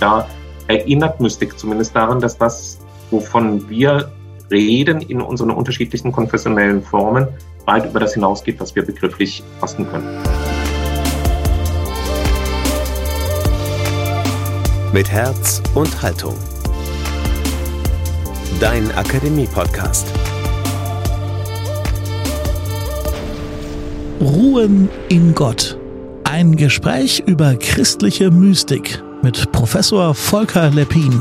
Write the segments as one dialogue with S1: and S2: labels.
S1: da erinnert Mystik zumindest daran, dass das, wovon wir reden in unseren unterschiedlichen konfessionellen Formen, weit über das hinausgeht, was wir begrifflich fassen können.
S2: Mit Herz und Haltung. Dein Akademie-Podcast.
S3: Ruhen in Gott. Ein Gespräch über christliche Mystik mit Professor Volker Leppin.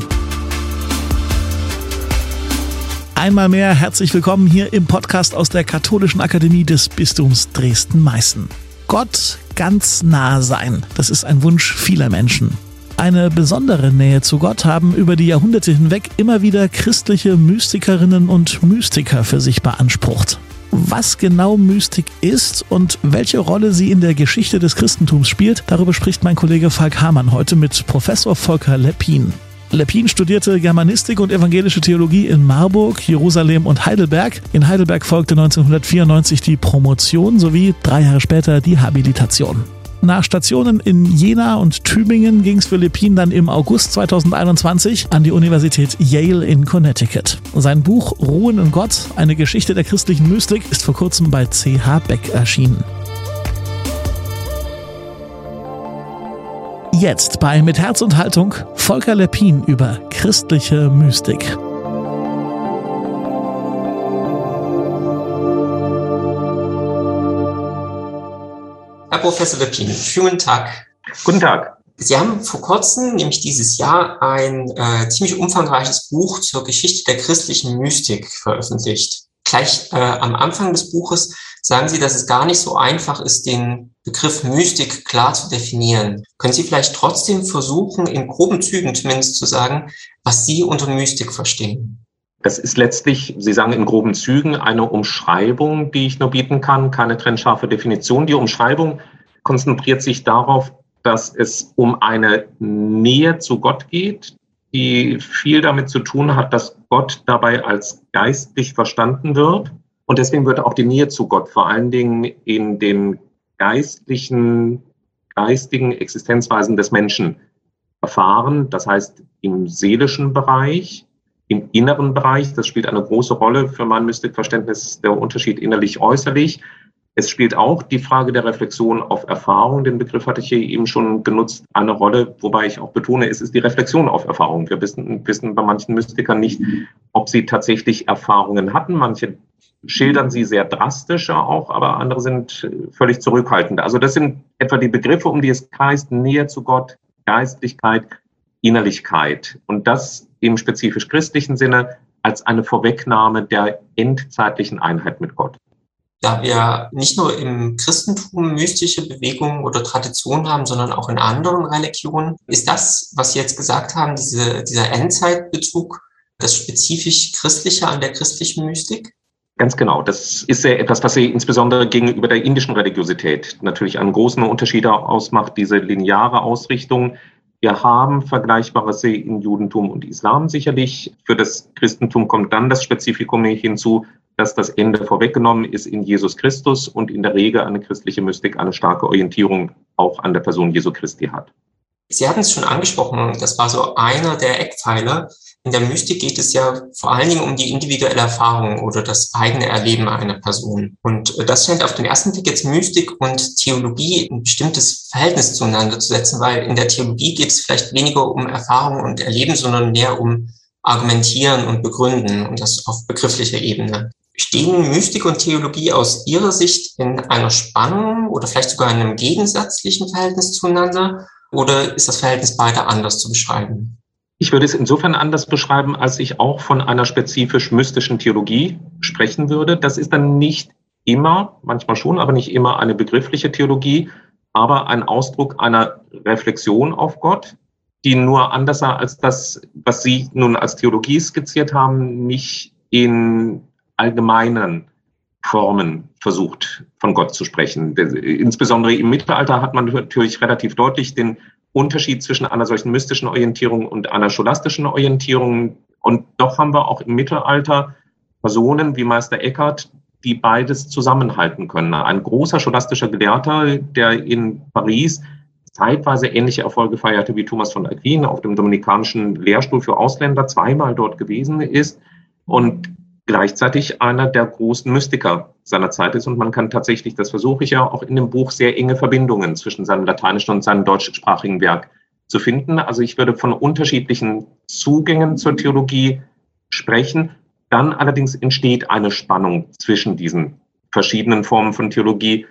S3: Einmal mehr herzlich willkommen hier im Podcast aus der Katholischen Akademie des Bistums Dresden-Meißen. Gott ganz nah sein, das ist ein Wunsch vieler Menschen. Eine besondere Nähe zu Gott haben über die Jahrhunderte hinweg immer wieder christliche Mystikerinnen und Mystiker für sich beansprucht. Was genau Mystik ist und welche Rolle sie in der Geschichte des Christentums spielt, darüber spricht mein Kollege Falk Hamann heute mit Professor Volker Leppin. Leppin studierte Germanistik und evangelische Theologie in Marburg, Jerusalem und Heidelberg. In Heidelberg folgte 1994 die Promotion sowie drei Jahre später die Habilitation. Nach Stationen in Jena und Tübingen ging es für Lepin dann im August 2021 an die Universität Yale in Connecticut. Sein Buch Ruhen in Gott, eine Geschichte der christlichen Mystik, ist vor kurzem bei CH Beck erschienen. Jetzt bei Mit Herz und Haltung Volker Lepin über christliche Mystik.
S4: Herr Professor Lepin, schönen Tag.
S1: Guten Tag.
S4: Sie haben vor kurzem, nämlich dieses Jahr, ein äh, ziemlich umfangreiches Buch zur Geschichte der christlichen Mystik veröffentlicht. Gleich äh, am Anfang des Buches sagen Sie, dass es gar nicht so einfach ist, den Begriff Mystik klar zu definieren. Können Sie vielleicht trotzdem versuchen, in groben Zügen zumindest zu sagen, was Sie unter Mystik verstehen?
S1: Das ist letztlich, Sie sagen in groben Zügen, eine Umschreibung, die ich nur bieten kann, keine trennscharfe Definition. Die Umschreibung konzentriert sich darauf, dass es um eine Nähe zu Gott geht, die viel damit zu tun hat, dass Gott dabei als geistlich verstanden wird. Und deswegen wird auch die Nähe zu Gott vor allen Dingen in den geistlichen, geistigen Existenzweisen des Menschen erfahren. Das heißt, im seelischen Bereich, im inneren Bereich. Das spielt eine große Rolle für mein Mystikverständnis, der Unterschied innerlich-äußerlich. Es spielt auch die Frage der Reflexion auf Erfahrung, den Begriff hatte ich hier eben schon genutzt, eine Rolle, wobei ich auch betone, es ist die Reflexion auf Erfahrung. Wir wissen, wissen bei manchen Mystikern nicht, ob sie tatsächlich Erfahrungen hatten. Manche schildern sie sehr drastischer auch, aber andere sind völlig zurückhaltend. Also das sind etwa die Begriffe, um die es kreist, Nähe zu Gott, Geistlichkeit, Innerlichkeit. Und das im spezifisch christlichen Sinne als eine Vorwegnahme der endzeitlichen Einheit mit Gott.
S4: Da wir nicht nur im Christentum mystische Bewegungen oder Traditionen haben, sondern auch in anderen Religionen, ist das, was Sie jetzt gesagt haben, diese, dieser Endzeitbezug, das spezifisch Christliche an der christlichen Mystik?
S1: Ganz genau. Das ist ja etwas, was sie insbesondere gegenüber der indischen Religiosität natürlich einen großen Unterschied ausmacht, diese lineare Ausrichtung, wir haben Vergleichbares in Judentum und Islam sicherlich. Für das Christentum kommt dann das Spezifikum hinzu, dass das Ende vorweggenommen ist in Jesus Christus und in der Regel eine christliche Mystik eine starke Orientierung auch an der Person Jesu Christi hat.
S4: Sie hatten es schon angesprochen, das war so einer der Eckpfeiler. In der Mystik geht es ja vor allen Dingen um die individuelle Erfahrung oder das eigene Erleben einer Person. Und das scheint auf den ersten Blick jetzt Mystik und Theologie ein bestimmtes Verhältnis zueinander zu setzen, weil in der Theologie geht es vielleicht weniger um Erfahrung und Erleben, sondern mehr um Argumentieren und Begründen und das auf begrifflicher Ebene. Stehen Mystik und Theologie aus Ihrer Sicht in einer Spannung oder vielleicht sogar in einem gegensätzlichen Verhältnis zueinander? Oder ist das Verhältnis beider anders zu beschreiben?
S1: Ich würde es insofern anders beschreiben, als ich auch von einer spezifisch mystischen Theologie sprechen würde. Das ist dann nicht immer, manchmal schon, aber nicht immer eine begriffliche Theologie, aber ein Ausdruck einer Reflexion auf Gott, die nur anders als das, was Sie nun als Theologie skizziert haben, nicht in allgemeinen Formen versucht, von Gott zu sprechen. Insbesondere im Mittelalter hat man natürlich relativ deutlich den Unterschied zwischen einer solchen mystischen Orientierung und einer scholastischen Orientierung. Und doch haben wir auch im Mittelalter Personen wie Meister Eckhart, die beides zusammenhalten können. Ein großer scholastischer Gelehrter, der in Paris zeitweise ähnliche Erfolge feierte wie Thomas von Aquin auf dem dominikanischen Lehrstuhl für Ausländer, zweimal dort gewesen ist und gleichzeitig einer der großen Mystiker seiner Zeit ist. Und man kann tatsächlich, das versuche ich ja auch in dem Buch, sehr enge Verbindungen zwischen seinem lateinischen und seinem deutschsprachigen Werk zu finden. Also ich würde von unterschiedlichen Zugängen zur Theologie sprechen. Dann allerdings entsteht eine Spannung zwischen diesen verschiedenen Formen von Theologie,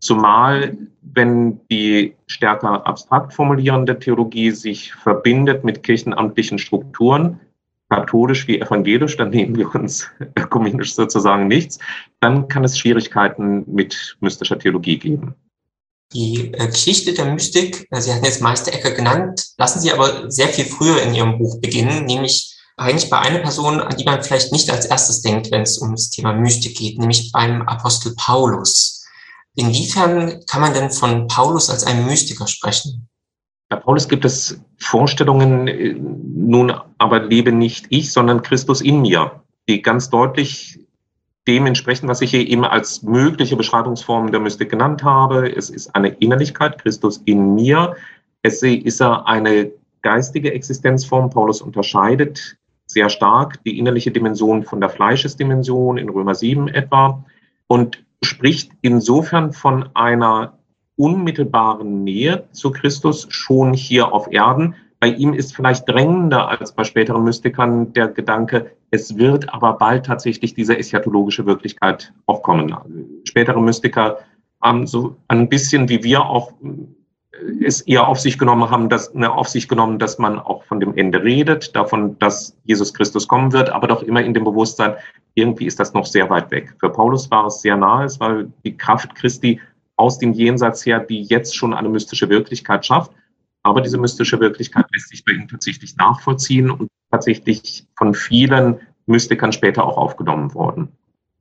S1: zumal wenn die stärker abstrakt formulierende Theologie sich verbindet mit kirchenamtlichen Strukturen, katholisch wie evangelisch, dann nehmen wir uns ökumenisch sozusagen nichts, dann kann es Schwierigkeiten mit mystischer Theologie geben.
S4: Die äh, Geschichte der Mystik, äh, Sie hatten jetzt Meister Ecker genannt, lassen Sie aber sehr viel früher in Ihrem Buch beginnen, nämlich eigentlich bei einer Person, an die man vielleicht nicht als erstes denkt, wenn es um das Thema Mystik geht, nämlich beim Apostel Paulus. Inwiefern kann man denn von Paulus als einem Mystiker sprechen?
S1: Bei Paulus gibt es Vorstellungen, äh, nun aber lebe nicht ich, sondern Christus in mir, die ganz deutlich dementsprechend, was ich hier eben als mögliche Beschreibungsform der Mystik genannt habe. Es ist eine Innerlichkeit, Christus in mir. Es ist eine geistige Existenzform. Paulus unterscheidet sehr stark die innerliche Dimension von der Fleischesdimension in Römer 7 etwa und spricht insofern von einer unmittelbaren Nähe zu Christus schon hier auf Erden, bei ihm ist vielleicht drängender als bei späteren Mystikern der Gedanke, es wird aber bald tatsächlich diese eschatologische Wirklichkeit aufkommen. Spätere Mystiker haben so ein bisschen wie wir auch äh, es eher auf sich genommen haben, dass, ne, auf sich genommen, dass man auch von dem Ende redet, davon, dass Jesus Christus kommen wird, aber doch immer in dem Bewusstsein, irgendwie ist das noch sehr weit weg. Für Paulus war es sehr nahe, es war die Kraft Christi aus dem Jenseits her, die jetzt schon eine mystische Wirklichkeit schafft. Aber diese mystische Wirklichkeit lässt sich bei ihm tatsächlich nachvollziehen und tatsächlich von vielen Mystikern später auch aufgenommen worden.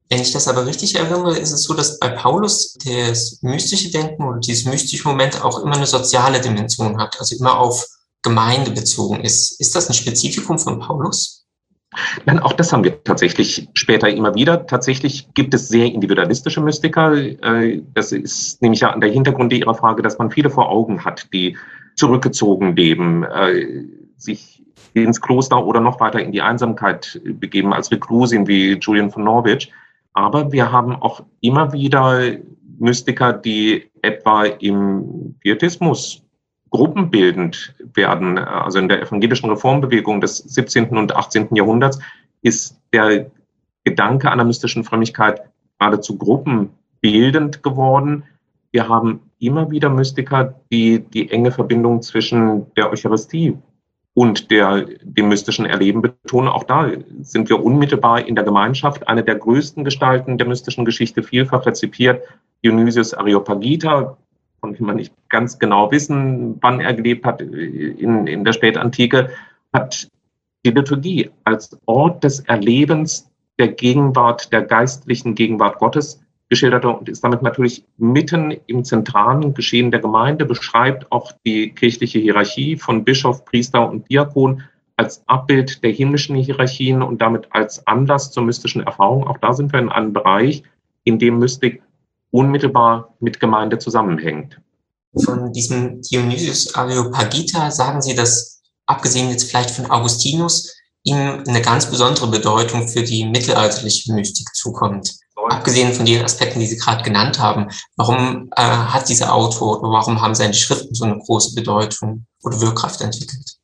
S4: Wenn ich das aber richtig erinnere, ist es so, dass bei Paulus das mystische Denken oder dieses mystische Moment auch immer eine soziale Dimension hat, also immer auf Gemeinde bezogen ist. Ist das ein Spezifikum von Paulus?
S1: Nein, auch das haben wir tatsächlich später immer wieder. Tatsächlich gibt es sehr individualistische Mystiker. Äh, das ist nämlich ja an der Hintergrund Ihrer Frage, dass man viele vor Augen hat, die zurückgezogen leben, äh, sich ins Kloster oder noch weiter in die Einsamkeit begeben als Reklusin wie Julian von Norwich. Aber wir haben auch immer wieder Mystiker, die etwa im Pietismus gruppenbildend werden. Also in der evangelischen Reformbewegung des 17. und 18. Jahrhunderts ist der Gedanke einer mystischen Frömmigkeit geradezu gruppenbildend geworden. Wir haben immer wieder Mystiker, die die enge Verbindung zwischen der Eucharistie und der, dem mystischen Erleben betonen. Auch da sind wir unmittelbar in der Gemeinschaft. Eine der größten Gestalten der mystischen Geschichte, vielfach rezipiert, Dionysius Areopagita, dem man nicht ganz genau wissen, wann er gelebt hat in, in der Spätantike, hat die Liturgie als Ort des Erlebens der Gegenwart, der geistlichen Gegenwart Gottes geschildert und ist damit natürlich mitten im zentralen Geschehen der Gemeinde, beschreibt auch die kirchliche Hierarchie von Bischof, Priester und Diakon als Abbild der himmlischen Hierarchien und damit als Anlass zur mystischen Erfahrung. Auch da sind wir in einem Bereich, in dem Mystik unmittelbar mit Gemeinde zusammenhängt.
S4: Von diesem Dionysius Areopagita sagen Sie, dass abgesehen jetzt vielleicht von Augustinus ihm eine ganz besondere Bedeutung für die mittelalterliche Mystik zukommt abgesehen von den Aspekten, die Sie gerade genannt haben, warum äh, hat dieser Autor oder warum haben seine Schriften so eine große Bedeutung oder Wirkkraft entwickelt?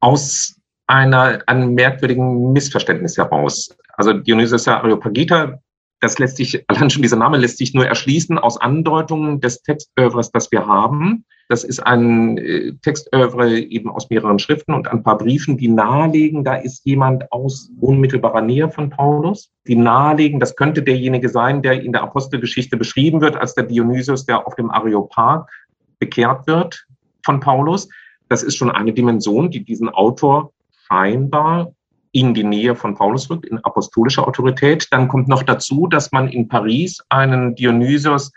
S1: Aus einer, einem merkwürdigen Missverständnis heraus. Also Dionysius Areopagita das lässt sich, allein schon dieser Name lässt sich nur erschließen aus Andeutungen des Textövres, das wir haben. Das ist ein äh, Textövre eben aus mehreren Schriften und ein paar Briefen, die nahelegen, da ist jemand aus unmittelbarer Nähe von Paulus. Die nahelegen, das könnte derjenige sein, der in der Apostelgeschichte beschrieben wird, als der Dionysius, der auf dem Areopag bekehrt wird von Paulus. Das ist schon eine Dimension, die diesen Autor scheinbar in die Nähe von Paulus rückt, in apostolischer Autorität. Dann kommt noch dazu, dass man in Paris einen Dionysios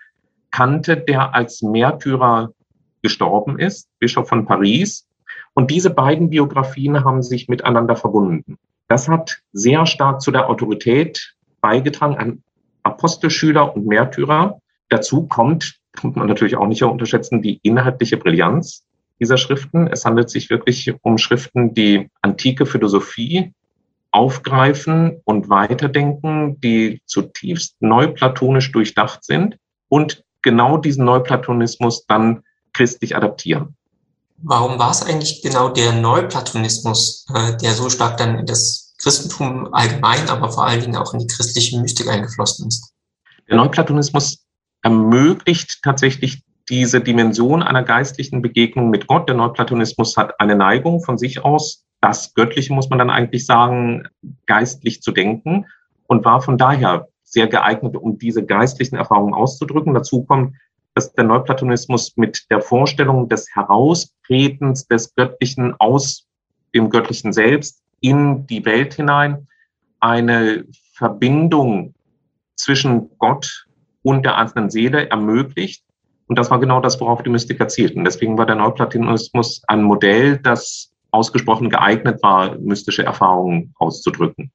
S1: kannte, der als Märtyrer gestorben ist, Bischof von Paris. Und diese beiden Biografien haben sich miteinander verbunden. Das hat sehr stark zu der Autorität beigetragen, ein Apostelschüler und Märtyrer. Dazu kommt, man natürlich auch nicht unterschätzen, die inhaltliche Brillanz dieser Schriften. Es handelt sich wirklich um Schriften, die antike Philosophie aufgreifen und weiterdenken, die zutiefst neuplatonisch durchdacht sind und genau diesen Neuplatonismus dann christlich adaptieren.
S4: Warum war es eigentlich genau der Neuplatonismus, äh, der so stark dann in das Christentum allgemein, aber vor allen Dingen auch in die christliche Mystik eingeflossen ist?
S1: Der Neuplatonismus ermöglicht tatsächlich diese Dimension einer geistlichen Begegnung mit Gott. Der Neuplatonismus hat eine Neigung von sich aus, das Göttliche muss man dann eigentlich sagen, geistlich zu denken und war von daher sehr geeignet, um diese geistlichen Erfahrungen auszudrücken. Dazu kommt, dass der Neuplatonismus mit der Vorstellung des Heraustretens des Göttlichen aus dem Göttlichen selbst in die Welt hinein eine Verbindung zwischen Gott und der einzelnen Seele ermöglicht. Und das war genau das, worauf die Mystiker zielten. Deswegen war der Neuplatonismus ein Modell, das ausgesprochen geeignet war, mystische Erfahrungen auszudrücken.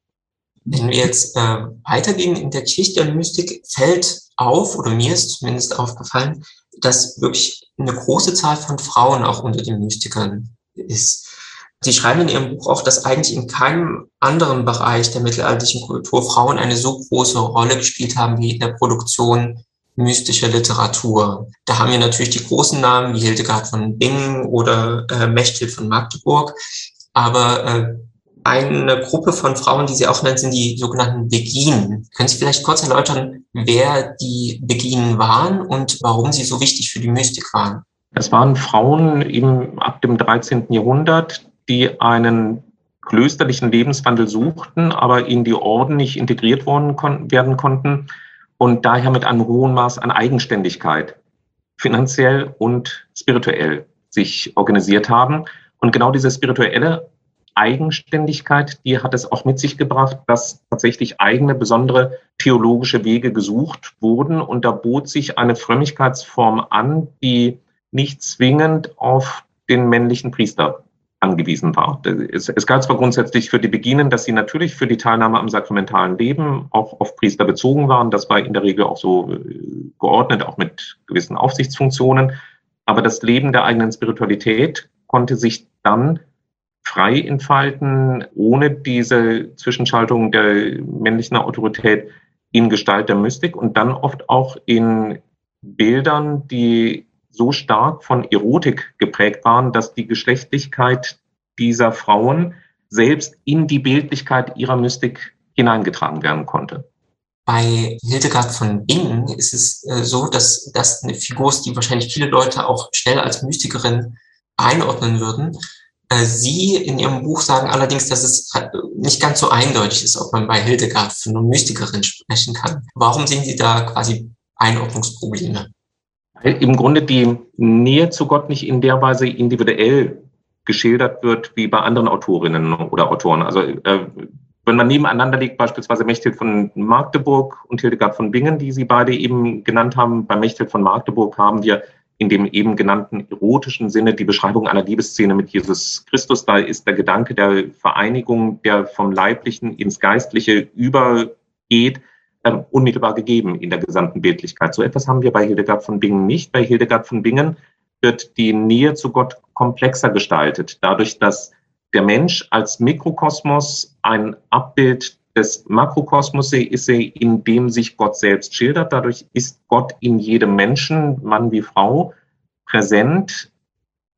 S4: Wenn wir jetzt äh, weitergehen in der Geschichte der Mystik, fällt auf, oder mir ist zumindest aufgefallen, dass wirklich eine große Zahl von Frauen auch unter den Mystikern ist. Sie schreiben in Ihrem Buch auch, dass eigentlich in keinem anderen Bereich der mittelalterlichen Kultur Frauen eine so große Rolle gespielt haben wie in der Produktion mystischer Literatur. Da haben wir natürlich die großen Namen wie Hildegard von Bingen oder äh, Mechthild von Magdeburg. Aber äh, eine Gruppe von Frauen, die Sie auch nennen, sind die sogenannten Beginen. Können Sie vielleicht kurz erläutern, wer die Beginen waren und warum sie so wichtig für die Mystik waren?
S1: Es waren Frauen eben ab dem 13. Jahrhundert, die einen klösterlichen Lebenswandel suchten, aber in die Orden nicht integriert worden kon werden konnten und daher mit einem hohen Maß an Eigenständigkeit finanziell und spirituell sich organisiert haben. Und genau diese spirituelle Eigenständigkeit, die hat es auch mit sich gebracht, dass tatsächlich eigene besondere theologische Wege gesucht wurden. Und da bot sich eine Frömmigkeitsform an, die nicht zwingend auf den männlichen Priester angewiesen war. Es, es galt zwar grundsätzlich für die Beginen, dass sie natürlich für die Teilnahme am sakramentalen Leben auch auf Priester bezogen waren. Das war in der Regel auch so äh, geordnet, auch mit gewissen Aufsichtsfunktionen. Aber das Leben der eigenen Spiritualität konnte sich dann frei entfalten, ohne diese Zwischenschaltung der männlichen Autorität in Gestalt der Mystik und dann oft auch in Bildern, die so stark von Erotik geprägt waren, dass die Geschlechtlichkeit dieser Frauen selbst in die Bildlichkeit ihrer Mystik hineingetragen werden konnte.
S4: Bei Hildegard von Bingen ist es äh, so, dass das eine Figur ist, die wahrscheinlich viele Leute auch schnell als Mystikerin einordnen würden. Äh, Sie in Ihrem Buch sagen allerdings, dass es nicht ganz so eindeutig ist, ob man bei Hildegard von einer Mystikerin sprechen kann. Warum sehen Sie da quasi Einordnungsprobleme?
S1: Im Grunde die Nähe zu Gott nicht in der Weise individuell geschildert wird wie bei anderen Autorinnen oder Autoren. Also äh, wenn man nebeneinander legt, beispielsweise Mechthild von Magdeburg und Hildegard von Bingen, die Sie beide eben genannt haben, bei Mechthild von Magdeburg haben wir in dem eben genannten erotischen Sinne die Beschreibung einer Liebesszene mit Jesus Christus. Da ist der Gedanke der Vereinigung, der vom Leiblichen ins Geistliche übergeht, unmittelbar gegeben in der gesamten Bildlichkeit. So etwas haben wir bei Hildegard von Bingen nicht. Bei Hildegard von Bingen wird die Nähe zu Gott komplexer gestaltet, dadurch, dass der Mensch als Mikrokosmos ein Abbild des Makrokosmos ist, in dem sich Gott selbst schildert. Dadurch ist Gott in jedem Menschen, Mann wie Frau, präsent.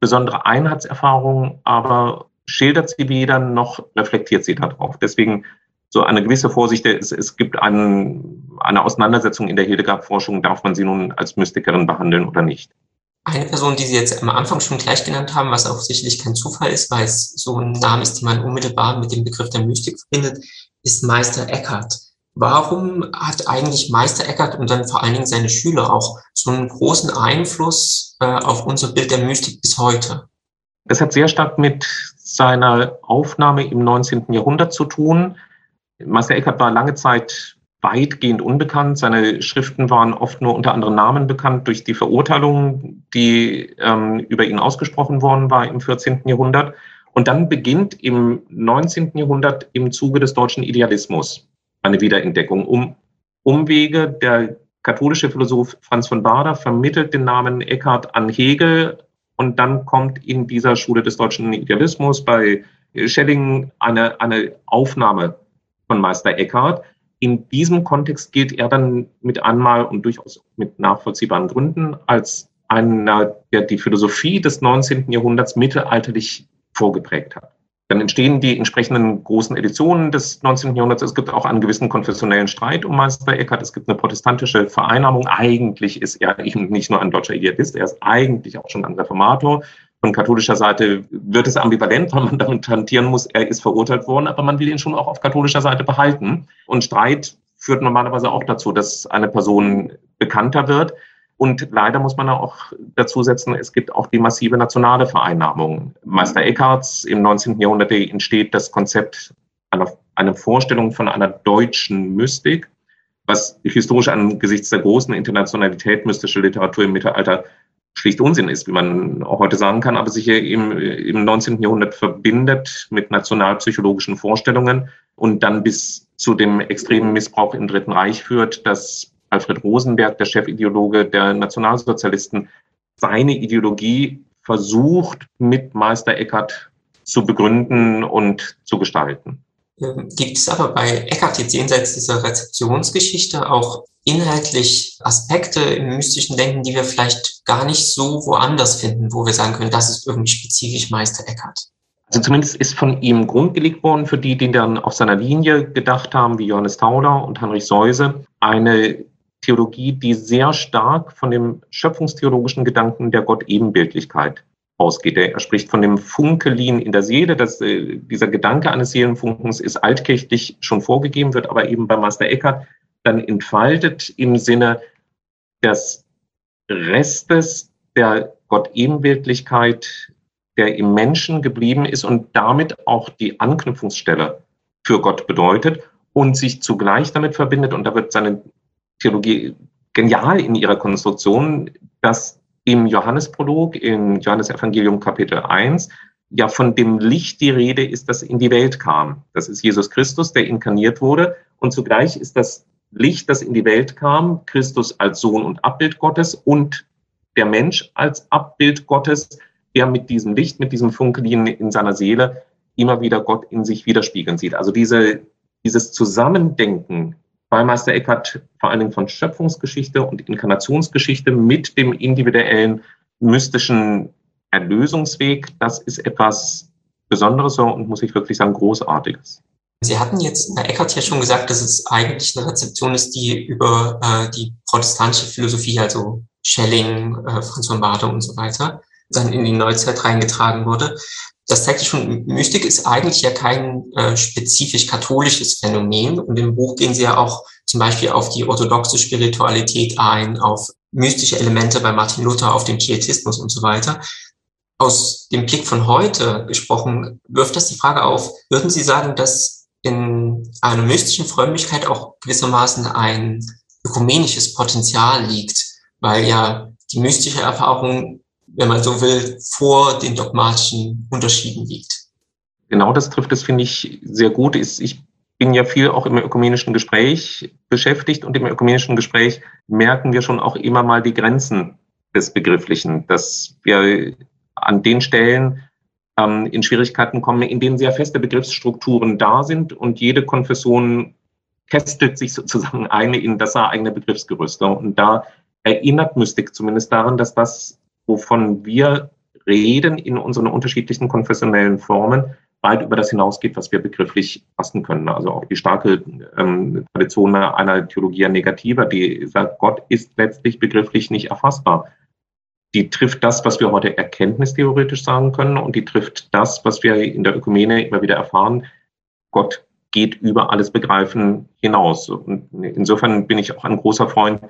S1: Besondere Einheitserfahrungen, aber schildert sie weder noch reflektiert sie darauf. Deswegen so eine gewisse Vorsicht. Es, es gibt einen, eine Auseinandersetzung in der Hildegard-Forschung, darf man sie nun als Mystikerin behandeln oder nicht.
S4: Eine Person, die Sie jetzt am Anfang schon gleich genannt haben, was auch sicherlich kein Zufall ist, weil es so ein Name ist, den man unmittelbar mit dem Begriff der Mystik verbindet, ist Meister Eckhart. Warum hat eigentlich Meister Eckhart und dann vor allen Dingen seine Schüler auch so einen großen Einfluss äh, auf unser Bild der Mystik bis heute?
S1: Das hat sehr stark mit seiner Aufnahme im 19. Jahrhundert zu tun. Meister Eckhart war lange Zeit weitgehend unbekannt. Seine Schriften waren oft nur unter anderen Namen bekannt durch die Verurteilung, die ähm, über ihn ausgesprochen worden war im 14. Jahrhundert. Und dann beginnt im 19. Jahrhundert im Zuge des deutschen Idealismus eine Wiederentdeckung um Umwege der katholische Philosoph Franz von Bader vermittelt den Namen Eckhart an Hegel und dann kommt in dieser Schule des deutschen Idealismus bei Schelling eine, eine Aufnahme von Meister Eckhart. In diesem Kontext gilt er dann mit einmal und durchaus mit nachvollziehbaren Gründen als einer, der die Philosophie des 19. Jahrhunderts mittelalterlich vorgeprägt hat. Dann entstehen die entsprechenden großen Editionen des 19. Jahrhunderts. Es gibt auch einen gewissen konfessionellen Streit um Meister Eckhart. Es gibt eine protestantische Vereinnahmung. Eigentlich ist er eben nicht nur ein deutscher Idealist, er ist eigentlich auch schon ein Reformator. Von katholischer Seite wird es ambivalent, weil man damit hantieren muss, er ist verurteilt worden, aber man will ihn schon auch auf katholischer Seite behalten. Und Streit führt normalerweise auch dazu, dass eine Person bekannter wird. Und leider muss man auch dazu setzen, es gibt auch die massive nationale Vereinnahmung. Meister Eckharts im 19. Jahrhundert entsteht das Konzept einer, einer Vorstellung von einer deutschen Mystik, was historisch angesichts der großen Internationalität mystische Literatur im Mittelalter schlicht Unsinn ist, wie man auch heute sagen kann, aber sich im, im 19. Jahrhundert verbindet mit nationalpsychologischen Vorstellungen und dann bis zu dem extremen Missbrauch im Dritten Reich führt, dass Alfred Rosenberg, der Chefideologe der Nationalsozialisten, seine Ideologie versucht, mit Meister Eckhart zu begründen und zu gestalten.
S4: Ähm, gibt es aber bei Eckhart jetzt jenseits dieser Rezeptionsgeschichte auch inhaltlich Aspekte im mystischen Denken, die wir vielleicht gar nicht so woanders finden, wo wir sagen können, das ist irgendwie spezifisch Meister Eckhart?
S1: Also zumindest ist von ihm grundgelegt worden, für die, die dann auf seiner Linie gedacht haben, wie Johannes Tauler und Heinrich Seuse, eine Theologie, die sehr stark von dem schöpfungstheologischen Gedanken der Gott-Ebenbildlichkeit ausgeht. Er spricht von dem Funkelin in der Seele. Das, äh, dieser Gedanke eines Seelenfunkens ist altkirchlich schon vorgegeben, wird aber eben bei Meister Eckhart dann entfaltet im Sinne des Restes der Gott-Ebenbildlichkeit, der im Menschen geblieben ist und damit auch die Anknüpfungsstelle für Gott bedeutet und sich zugleich damit verbindet. Und da wird seine Theologie genial in ihrer Konstruktion, dass im Johannesprolog, im Johannesevangelium Kapitel 1, ja von dem Licht die Rede ist, das in die Welt kam. Das ist Jesus Christus, der inkarniert wurde. Und zugleich ist das Licht, das in die Welt kam, Christus als Sohn und Abbild Gottes und der Mensch als Abbild Gottes, der mit diesem Licht, mit diesem Funkeln in seiner Seele immer wieder Gott in sich widerspiegeln sieht. Also diese, dieses Zusammendenken bei Meister Eckhart vor allen Dingen von Schöpfungsgeschichte und Inkarnationsgeschichte mit dem individuellen mystischen Erlösungsweg, das ist etwas Besonderes und muss ich wirklich sagen, Großartiges.
S4: Sie hatten jetzt Herr Eckert ja schon gesagt, dass es eigentlich eine Rezeption ist, die über äh, die protestantische Philosophie, also Schelling, äh, Franz von Bade und so weiter, dann in die Neuzeit reingetragen wurde das zeigt schon, Mystik ist eigentlich ja kein äh, spezifisch katholisches Phänomen. Und im Buch gehen Sie ja auch zum Beispiel auf die orthodoxe Spiritualität ein, auf mystische Elemente bei Martin Luther, auf den Pietismus und so weiter. Aus dem Blick von heute gesprochen, wirft das die Frage auf, würden Sie sagen, dass in einer mystischen Frömmigkeit auch gewissermaßen ein ökumenisches Potenzial liegt, weil ja die mystische Erfahrung wenn man so will, vor den dogmatischen Unterschieden liegt.
S1: Genau das trifft es, finde ich, sehr gut. Ich bin ja viel auch im ökumenischen Gespräch beschäftigt und im ökumenischen Gespräch merken wir schon auch immer mal die Grenzen des Begrifflichen, dass wir an den Stellen ähm, in Schwierigkeiten kommen, in denen sehr feste Begriffsstrukturen da sind und jede Konfession kästelt sich sozusagen eine in das eigene Begriffsgerüst. Und da erinnert Mystik zumindest daran, dass das wovon wir reden in unseren unterschiedlichen konfessionellen Formen, weit über das hinausgeht, was wir begrifflich fassen können. Also auch die starke ähm, Tradition einer Theologie negativer, die sagt, Gott ist letztlich begrifflich nicht erfassbar. Die trifft das, was wir heute erkenntnistheoretisch sagen können und die trifft das, was wir in der Ökumene immer wieder erfahren. Gott geht über alles Begreifen hinaus. Und insofern bin ich auch ein großer Freund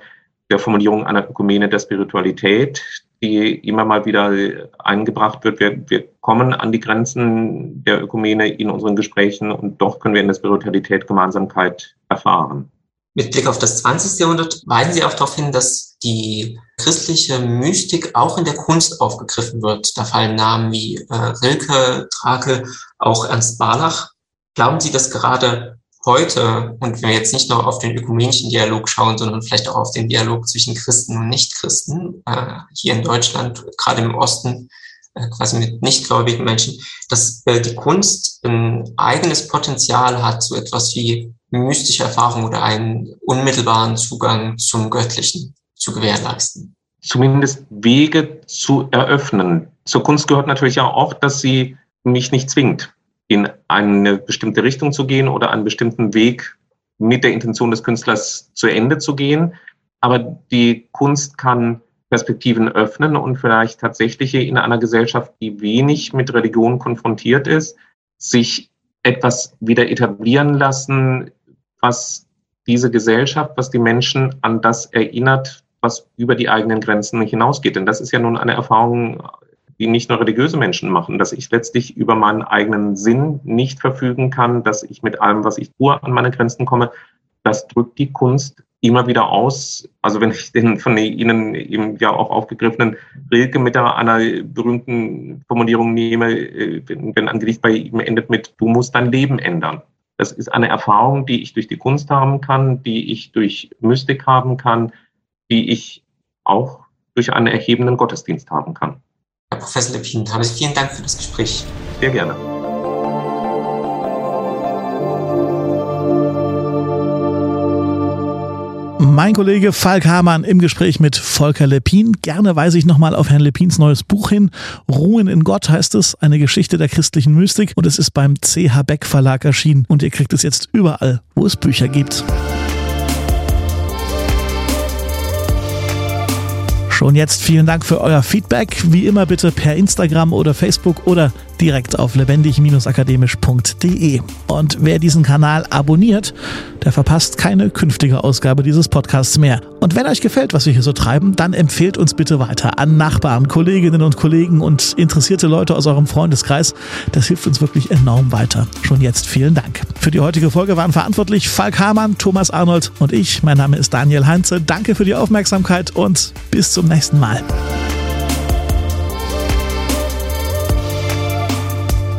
S1: der Formulierung einer Ökumene der Spiritualität, die immer mal wieder eingebracht wird. Wir, wir kommen an die Grenzen der Ökumene in unseren Gesprächen und doch können wir in der Spiritualität Gemeinsamkeit erfahren.
S4: Mit Blick auf das 20. Jahrhundert weisen Sie auch darauf hin, dass die christliche Mystik auch in der Kunst aufgegriffen wird. Da fallen Namen wie äh, Rilke, Trakel, auch Ernst Barlach. Glauben Sie, dass gerade heute, und wenn wir jetzt nicht nur auf den ökumenischen Dialog schauen, sondern vielleicht auch auf den Dialog zwischen Christen und Nichtchristen, äh, hier in Deutschland, gerade im Osten, äh, quasi mit nichtgläubigen Menschen, dass äh, die Kunst ein eigenes Potenzial hat, so etwas wie mystische Erfahrung oder einen unmittelbaren Zugang zum Göttlichen zu gewährleisten.
S1: Zumindest Wege zu eröffnen. Zur Kunst gehört natürlich auch, dass sie mich nicht zwingt, in eine bestimmte Richtung zu gehen oder einen bestimmten Weg mit der Intention des Künstlers zu Ende zu gehen. Aber die Kunst kann Perspektiven öffnen und vielleicht tatsächlich in einer Gesellschaft, die wenig mit Religion konfrontiert ist, sich etwas wieder etablieren lassen, was diese Gesellschaft, was die Menschen an das erinnert, was über die eigenen Grenzen hinausgeht. Denn das ist ja nun eine Erfahrung, die nicht nur religiöse Menschen machen, dass ich letztlich über meinen eigenen Sinn nicht verfügen kann, dass ich mit allem, was ich tue, an meine Grenzen komme. Das drückt die Kunst immer wieder aus. Also wenn ich den von Ihnen eben ja auch aufgegriffenen Rilke mit einer berühmten Formulierung nehme, äh, wenn ein Gedicht bei ihm endet mit, du musst dein Leben ändern. Das ist eine Erfahrung, die ich durch die Kunst haben kann, die ich durch Mystik haben kann, die ich auch durch einen erhebenden Gottesdienst haben kann.
S4: Herr Professor Lepin, habe ich vielen Dank für das Gespräch.
S1: Sehr gerne.
S3: Mein Kollege Falk Hamann im Gespräch mit Volker Lepin. Gerne weise ich nochmal auf Herrn Lepins neues Buch hin. Ruhen in Gott heißt es, eine Geschichte der christlichen Mystik. Und es ist beim CH Beck Verlag erschienen. Und ihr kriegt es jetzt überall, wo es Bücher gibt. Schon jetzt vielen Dank für euer Feedback. Wie immer bitte per Instagram oder Facebook oder direkt auf lebendig-akademisch.de. Und wer diesen Kanal abonniert, der verpasst keine künftige Ausgabe dieses Podcasts mehr. Und wenn euch gefällt, was wir hier so treiben, dann empfehlt uns bitte weiter an Nachbarn, Kolleginnen und Kollegen und interessierte Leute aus eurem Freundeskreis. Das hilft uns wirklich enorm weiter. Schon jetzt vielen Dank. Für die heutige Folge waren verantwortlich Falk Hamann, Thomas Arnold und ich. Mein Name ist Daniel Heinze. Danke für die Aufmerksamkeit und bis zum nächsten Mal.